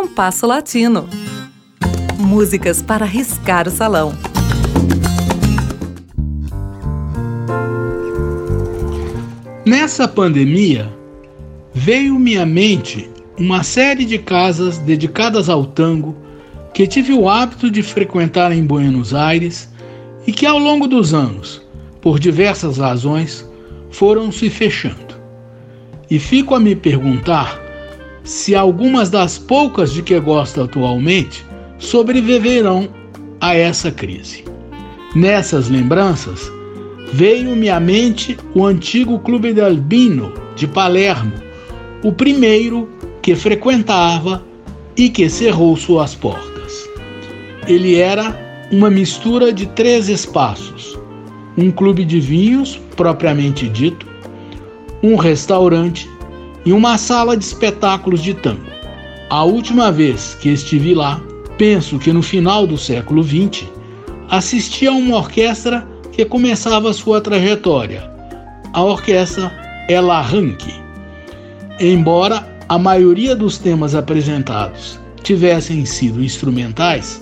Compasso Latino. Músicas para riscar o salão. Nessa pandemia, veio-me à mente uma série de casas dedicadas ao tango que tive o hábito de frequentar em Buenos Aires e que ao longo dos anos, por diversas razões, foram se fechando. E fico a me perguntar se algumas das poucas de que gosto atualmente sobreviverão a essa crise. Nessas lembranças, veio-me à mente o antigo Clube de Albino de Palermo, o primeiro que frequentava e que cerrou suas portas. Ele era uma mistura de três espaços: um clube de vinhos, propriamente dito, um restaurante e uma sala de espetáculos de tango. A última vez que estive lá, penso que no final do século XX, assisti a uma orquestra que começava sua trajetória, a orquestra El Arranque. Embora a maioria dos temas apresentados tivessem sido instrumentais,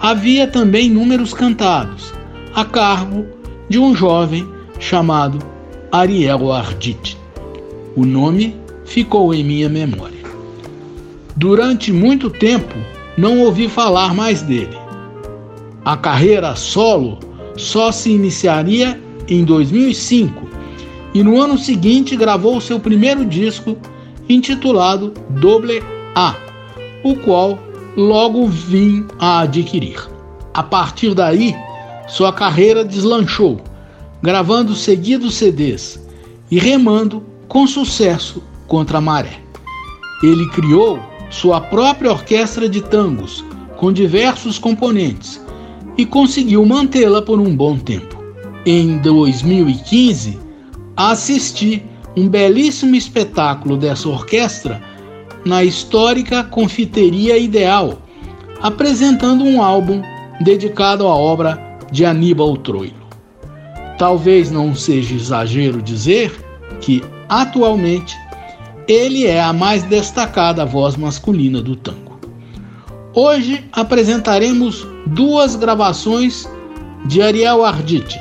havia também números cantados, a cargo de um jovem chamado Ariel Arditi. O nome ficou em minha memória. Durante muito tempo não ouvi falar mais dele. A carreira solo só se iniciaria em 2005 e no ano seguinte gravou seu primeiro disco intitulado Double A, o qual logo vim a adquirir. A partir daí, sua carreira deslanchou, gravando seguidos CDs e remando com sucesso contra a maré. Ele criou sua própria orquestra de tangos, com diversos componentes, e conseguiu mantê-la por um bom tempo. Em 2015, assisti um belíssimo espetáculo dessa orquestra na histórica Confiteria Ideal, apresentando um álbum dedicado à obra de Aníbal Troilo. Talvez não seja exagero dizer que, atualmente, ele é a mais destacada voz masculina do tango. Hoje apresentaremos duas gravações de Ariel Arditi,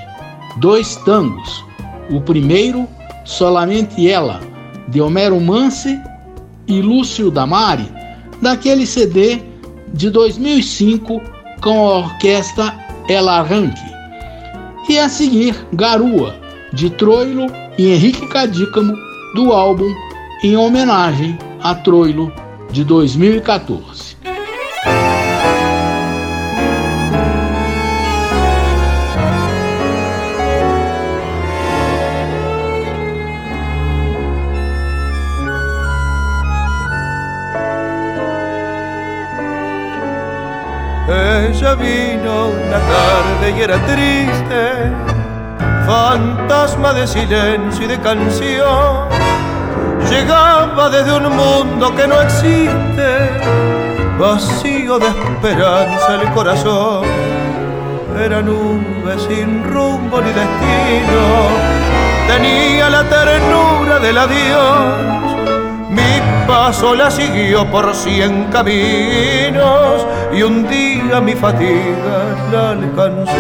dois tangos. O primeiro, Solamente Ela, de Homero Mansi e Lúcio Damari, daquele CD de 2005 com a orquestra El Arranque. E a seguir, Garua, de Troilo e Henrique Cadícamo, do álbum em homenagem a Troilo de 2014. Ella vino una tarde y era triste, fantasma de silencio y de canción. Llegaba desde un mundo que no existe, vacío de esperanza el corazón. Era nube sin rumbo ni destino, tenía la ternura del adiós mi paso la siguió por cien caminos y un día mi fatiga la alcanzó.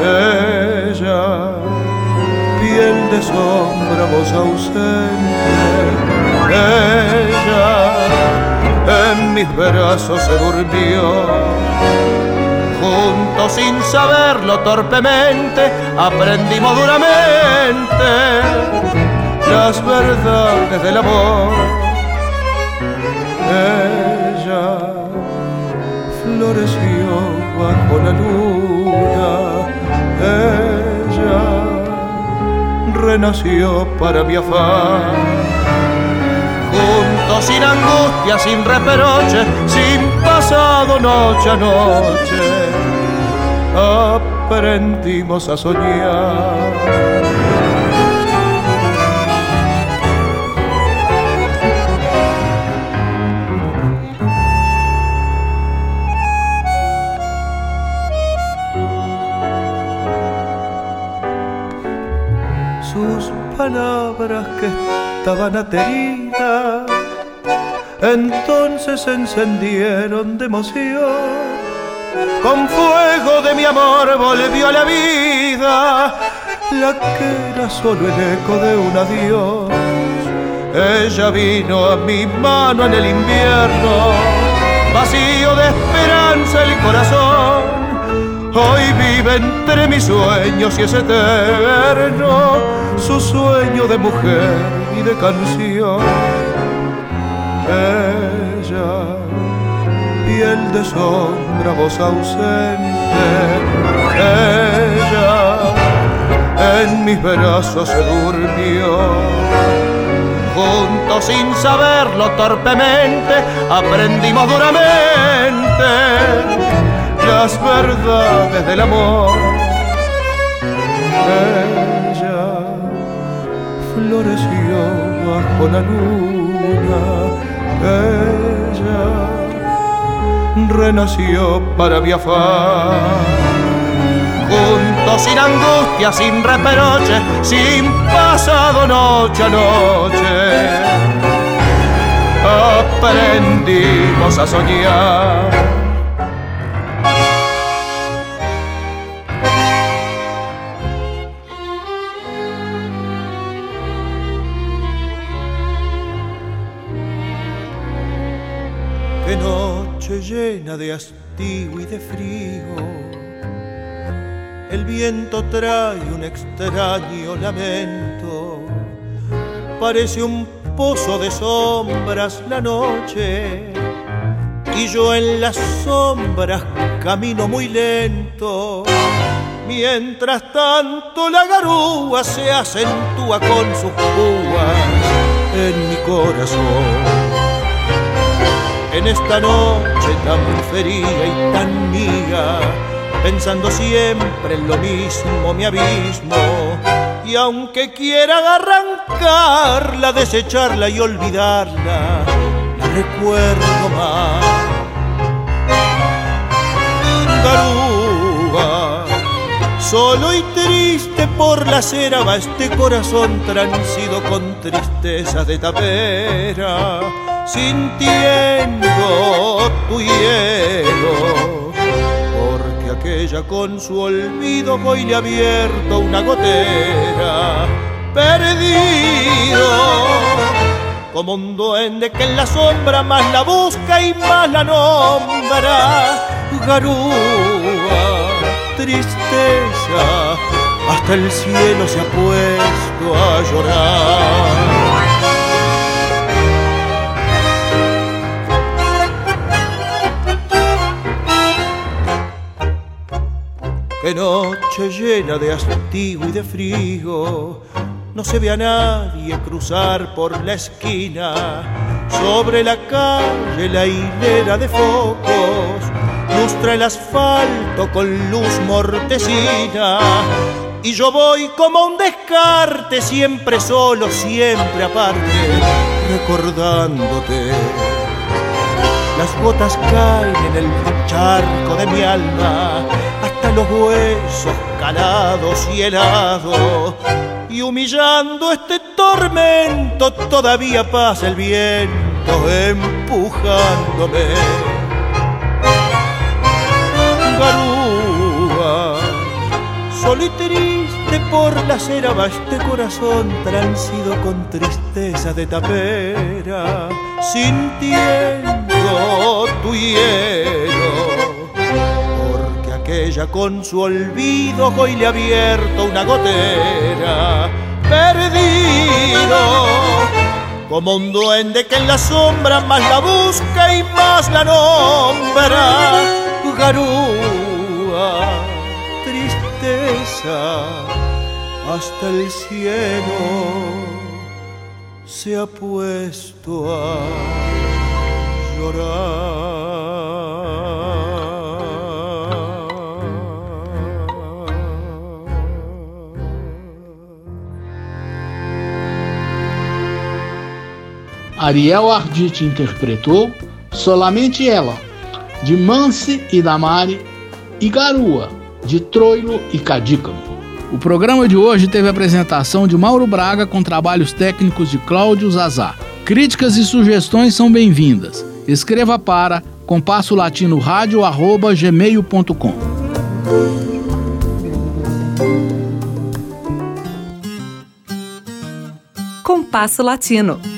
Ella, de sombra, voz ausente, ella en mis brazos se durmió. Juntos sin saberlo torpemente, aprendimos duramente las verdades del amor. Ella floreció bajo la luna, renació para afán. Juntos sin angustia, sin reproche, sin pasado noche a noche, aprendimos a soñar palabras que estaban ateridas entonces se encendieron de emoción. Con fuego de mi amor volvió a la vida, la que era solo el eco de un adiós. Ella vino a mi mano en el invierno, vacío de esperanza el corazón. Hoy vive entre mis sueños y es eterno su sueño de mujer y de canción. Ella, piel de sombra, voz ausente. Ella, en mis brazos se durmió. Juntos sin saberlo torpemente, aprendimos duramente las verdades del amor. Ella floreció bajo la luna. Ella renació para mi afán. Juntos sin angustia, sin reproche, sin pasado noche a noche. Aprendimos a soñar llena de hastío y de frío. El viento trae un extraño lamento. Parece un pozo de sombras la noche. Y yo en las sombras camino muy lento. Mientras tanto la garúa se acentúa con sus púas en mi corazón en esta noche tan fría y tan mía, pensando siempre en lo mismo, mi abismo. Y aunque quiera arrancarla, desecharla y olvidarla, la recuerdo más. Garúa, solo y triste por la cera va este corazón transido con tristeza de tapera sintiendo tu hielo, porque aquella con su olvido hoy le ha abierto una gotera, perdido, como un duende que en la sombra más la busca y más la nombra, garúa, tristeza, hasta el cielo se ha puesto a llorar. Noche llena de hastío y de frío, no se ve a nadie cruzar por la esquina. Sobre la calle la hilera de focos lustra el asfalto con luz mortecina. Y yo voy como un descarte, siempre solo, siempre aparte, recordándote. Las gotas caen en el charco de mi alma los huesos calados y helados. Y humillando este tormento todavía pasa el viento empujándome. Garúa, solo y triste por la acera va este corazón transido con tristeza de tapera, sintiendo con su olvido hoy le ha abierto una gotera. Perdido, como un duende que en la sombra más la busca y más la nombra. Garúa, tristeza, hasta el cielo se ha puesto a llorar. Ariel Arditi interpretou Solamente Ela, de Mance e Damari, e Garua, de Troilo e Cadícamo. O programa de hoje teve a apresentação de Mauro Braga com trabalhos técnicos de Cláudio Zazá. Críticas e sugestões são bem-vindas. Escreva para compasso latino rádio arroba gmail.com. Compasso Latino.